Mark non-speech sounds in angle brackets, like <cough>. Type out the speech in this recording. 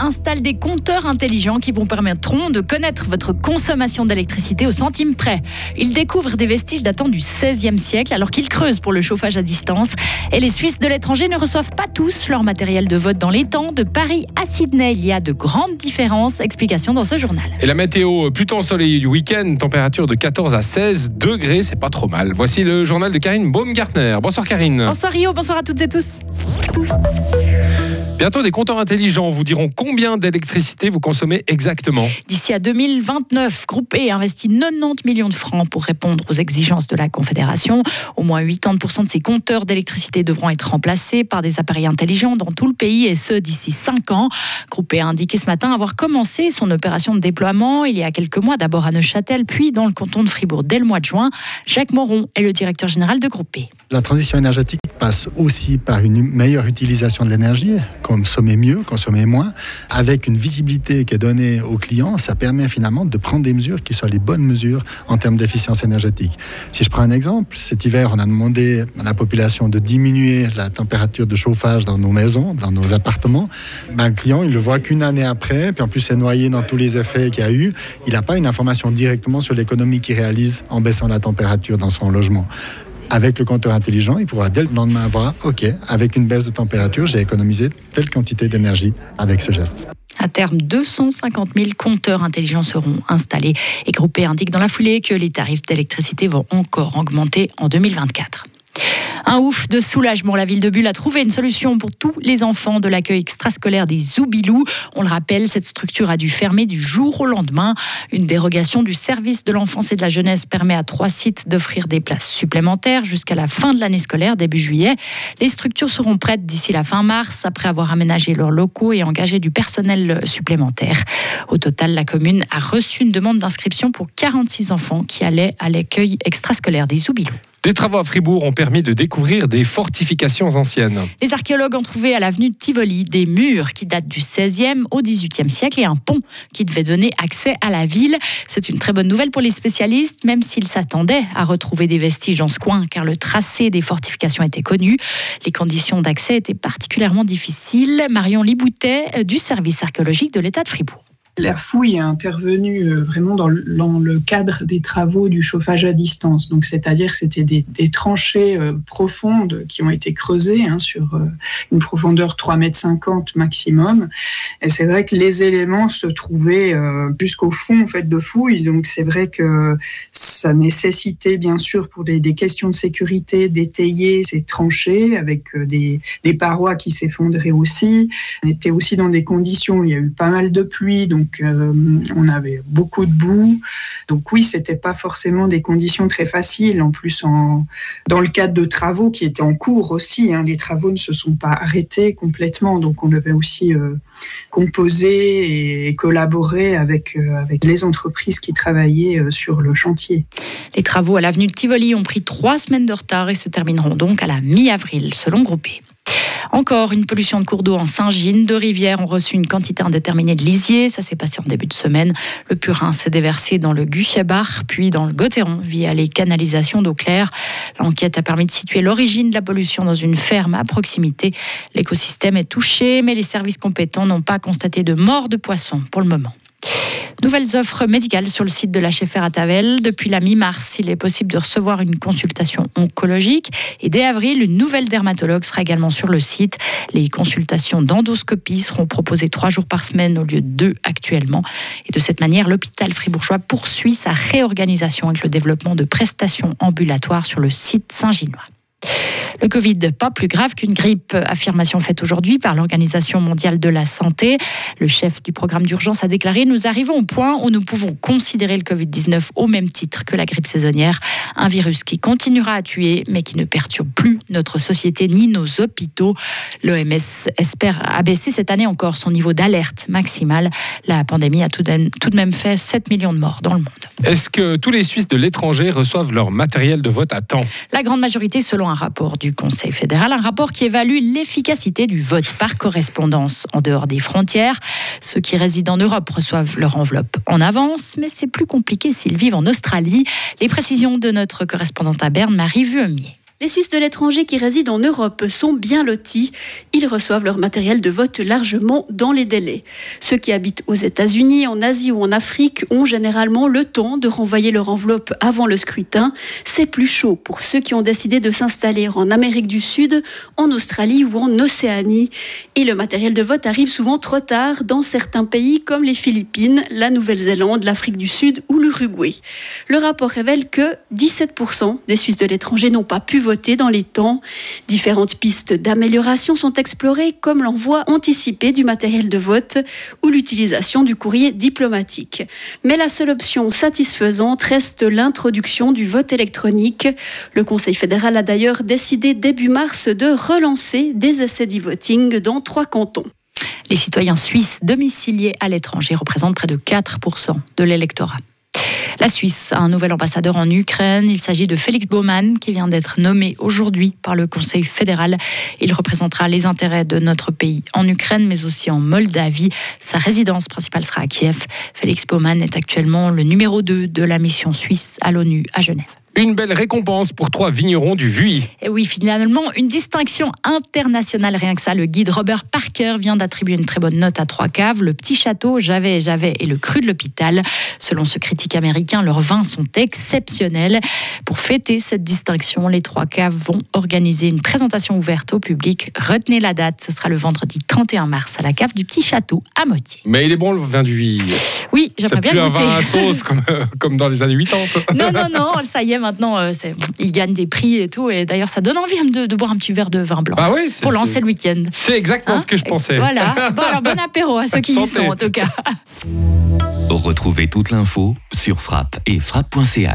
installe des compteurs intelligents qui vous permettront de connaître votre consommation d'électricité au centime près. Il découvre des vestiges datant du XVIe siècle alors qu'il creuse pour le chauffage à distance. Et les Suisses de l'étranger ne reçoivent pas tous leur matériel de vote dans les temps. De Paris à Sydney, il y a de grandes différences. Explication dans ce journal. Et la météo, plutôt ensoleillée du week-end, température de 14 à 16 degrés, c'est pas trop mal. Voici le journal de Karine Baumgartner. Bonsoir Karine. Bonsoir Rio, bonsoir à toutes et tous. Bientôt, des compteurs intelligents vous diront combien d'électricité vous consommez exactement. D'ici à 2029, Groupe E investit 90 millions de francs pour répondre aux exigences de la Confédération. Au moins 80% de ces compteurs d'électricité devront être remplacés par des appareils intelligents dans tout le pays et ce d'ici 5 ans. Groupe E a indiqué ce matin avoir commencé son opération de déploiement il y a quelques mois, d'abord à Neuchâtel, puis dans le canton de Fribourg dès le mois de juin. Jacques Moron est le directeur général de Groupe E. La transition énergétique passe aussi par une meilleure utilisation de l'énergie consommer mieux, consommer moins, avec une visibilité qui est donnée aux clients, ça permet finalement de prendre des mesures qui soient les bonnes mesures en termes d'efficience énergétique. Si je prends un exemple, cet hiver, on a demandé à la population de diminuer la température de chauffage dans nos maisons, dans nos appartements. Ben, le client, il le voit qu'une année après, puis en plus c'est noyé dans tous les effets qu'il y a eu, il n'a pas une information directement sur l'économie qu'il réalise en baissant la température dans son logement. Avec le compteur intelligent, il pourra dès le lendemain voir, OK, avec une baisse de température, j'ai économisé telle quantité d'énergie avec ce geste. À terme, 250 000 compteurs intelligents seront installés et Groupé indique dans la foulée que les tarifs d'électricité vont encore augmenter en 2024. Un ouf de soulagement. La ville de Bulle a trouvé une solution pour tous les enfants de l'accueil extrascolaire des Zoubilous. On le rappelle, cette structure a dû fermer du jour au lendemain. Une dérogation du service de l'enfance et de la jeunesse permet à trois sites d'offrir des places supplémentaires jusqu'à la fin de l'année scolaire, début juillet. Les structures seront prêtes d'ici la fin mars, après avoir aménagé leurs locaux et engagé du personnel supplémentaire. Au total, la commune a reçu une demande d'inscription pour 46 enfants qui allaient à l'accueil extrascolaire des Zoubilous. Des travaux à Fribourg ont permis de découvrir des fortifications anciennes. Les archéologues ont trouvé à l'avenue de Tivoli des murs qui datent du 16e au 18e siècle et un pont qui devait donner accès à la ville. C'est une très bonne nouvelle pour les spécialistes, même s'ils s'attendaient à retrouver des vestiges dans ce coin, car le tracé des fortifications était connu. Les conditions d'accès étaient particulièrement difficiles. Marion Liboutet du service archéologique de l'État de Fribourg. La fouille est intervenue euh, vraiment dans le, cadre des travaux du chauffage à distance. Donc, c'est-à-dire c'était des, tranchées euh, profondes qui ont été creusées hein, sur euh, une profondeur 3,50 mètres maximum. Et c'est vrai que les éléments se trouvaient jusqu'au fond en fait, de fouille. Donc, c'est vrai que ça nécessitait, bien sûr, pour des, questions de sécurité, d'étayer ces tranchées avec des, des parois qui s'effondraient aussi. On était aussi dans des conditions où il y a eu pas mal de pluie. Donc, donc euh, on avait beaucoup de boue. Donc oui, c'était pas forcément des conditions très faciles. En plus, dans le cadre de travaux qui étaient en cours aussi, hein, les travaux ne se sont pas arrêtés complètement. Donc on devait aussi euh, composer et collaborer avec, euh, avec les entreprises qui travaillaient sur le chantier. Les travaux à l'avenue de Tivoli ont pris trois semaines de retard et se termineront donc à la mi-avril, selon Groupé. Encore une pollution de cours d'eau en Saint-Gine. Deux rivières ont reçu une quantité indéterminée de lisier. Ça s'est passé en début de semaine. Le purin s'est déversé dans le Guchebar, puis dans le Gotteron via les canalisations d'eau claire. L'enquête a permis de situer l'origine de la pollution dans une ferme à proximité. L'écosystème est touché, mais les services compétents n'ont pas constaté de mort de poissons pour le moment. Nouvelles offres médicales sur le site de la à Tavel. Depuis la mi-mars, il est possible de recevoir une consultation oncologique. Et dès avril, une nouvelle dermatologue sera également sur le site. Les consultations d'endoscopie seront proposées trois jours par semaine au lieu de deux actuellement. Et de cette manière, l'hôpital fribourgeois poursuit sa réorganisation avec le développement de prestations ambulatoires sur le site Saint-Ginois. Le Covid, pas plus grave qu'une grippe, affirmation faite aujourd'hui par l'Organisation mondiale de la santé. Le chef du programme d'urgence a déclaré Nous arrivons au point où nous pouvons considérer le Covid-19 au même titre que la grippe saisonnière, un virus qui continuera à tuer mais qui ne perturbe plus notre société ni nos hôpitaux. L'OMS espère abaisser cette année encore son niveau d'alerte maximale. La pandémie a tout de même fait 7 millions de morts dans le monde. Est-ce que tous les Suisses de l'étranger reçoivent leur matériel de vote à temps? La grande majorité, selon un rapport du Conseil fédéral, un rapport qui évalue l'efficacité du vote par correspondance en dehors des frontières. Ceux qui résident en Europe reçoivent leur enveloppe en avance, mais c'est plus compliqué s'ils vivent en Australie. Les précisions de notre correspondante à Berne, Marie Vuemier. Les Suisses de l'étranger qui résident en Europe sont bien lotis. Ils reçoivent leur matériel de vote largement dans les délais. Ceux qui habitent aux États-Unis, en Asie ou en Afrique ont généralement le temps de renvoyer leur enveloppe avant le scrutin. C'est plus chaud pour ceux qui ont décidé de s'installer en Amérique du Sud, en Australie ou en Océanie. Et le matériel de vote arrive souvent trop tard dans certains pays comme les Philippines, la Nouvelle-Zélande, l'Afrique du Sud ou l'Uruguay. Le rapport révèle que 17% des Suisses de l'étranger n'ont pas pu voter dans les temps. Différentes pistes d'amélioration sont explorées, comme l'envoi anticipé du matériel de vote ou l'utilisation du courrier diplomatique. Mais la seule option satisfaisante reste l'introduction du vote électronique. Le Conseil fédéral a d'ailleurs décidé début mars de relancer des essais d'e-voting dans trois cantons. Les citoyens suisses domiciliés à l'étranger représentent près de 4% de l'électorat. La Suisse a un nouvel ambassadeur en Ukraine. Il s'agit de Félix Baumann, qui vient d'être nommé aujourd'hui par le Conseil fédéral. Il représentera les intérêts de notre pays en Ukraine, mais aussi en Moldavie. Sa résidence principale sera à Kiev. Félix Baumann est actuellement le numéro 2 de la mission suisse à l'ONU à Genève. Une belle récompense pour trois vignerons du Vuy. Et oui, finalement, une distinction internationale, rien que ça. Le guide Robert Parker vient d'attribuer une très bonne note à trois caves, le Petit Château, Javet et Javet et le Cru de l'Hôpital. Selon ce critique américain, leurs vins sont exceptionnels. Pour fêter cette distinction, les trois caves vont organiser une présentation ouverte au public. Retenez la date, ce sera le vendredi 31 mars à la cave du Petit Château à Motier. Mais il est bon le vin du Vuy. Oui, j'aimerais bien un goûter. vin à sauce comme, comme dans les années 80. Non, non, non, ça y est, maintenant, euh, ils gagnent des prix et tout. Et d'ailleurs, ça donne envie de, de boire un petit verre de vin blanc Bah oui, c'est- pour lancer le week-end. C'est exactement Hein ce que je pensais. Voilà. <laughs> Bon, alors, bon apéro à ceux qui y Santé. sont, en tout cas. Retrouvez toute l'info sur frappe et frappe.ch.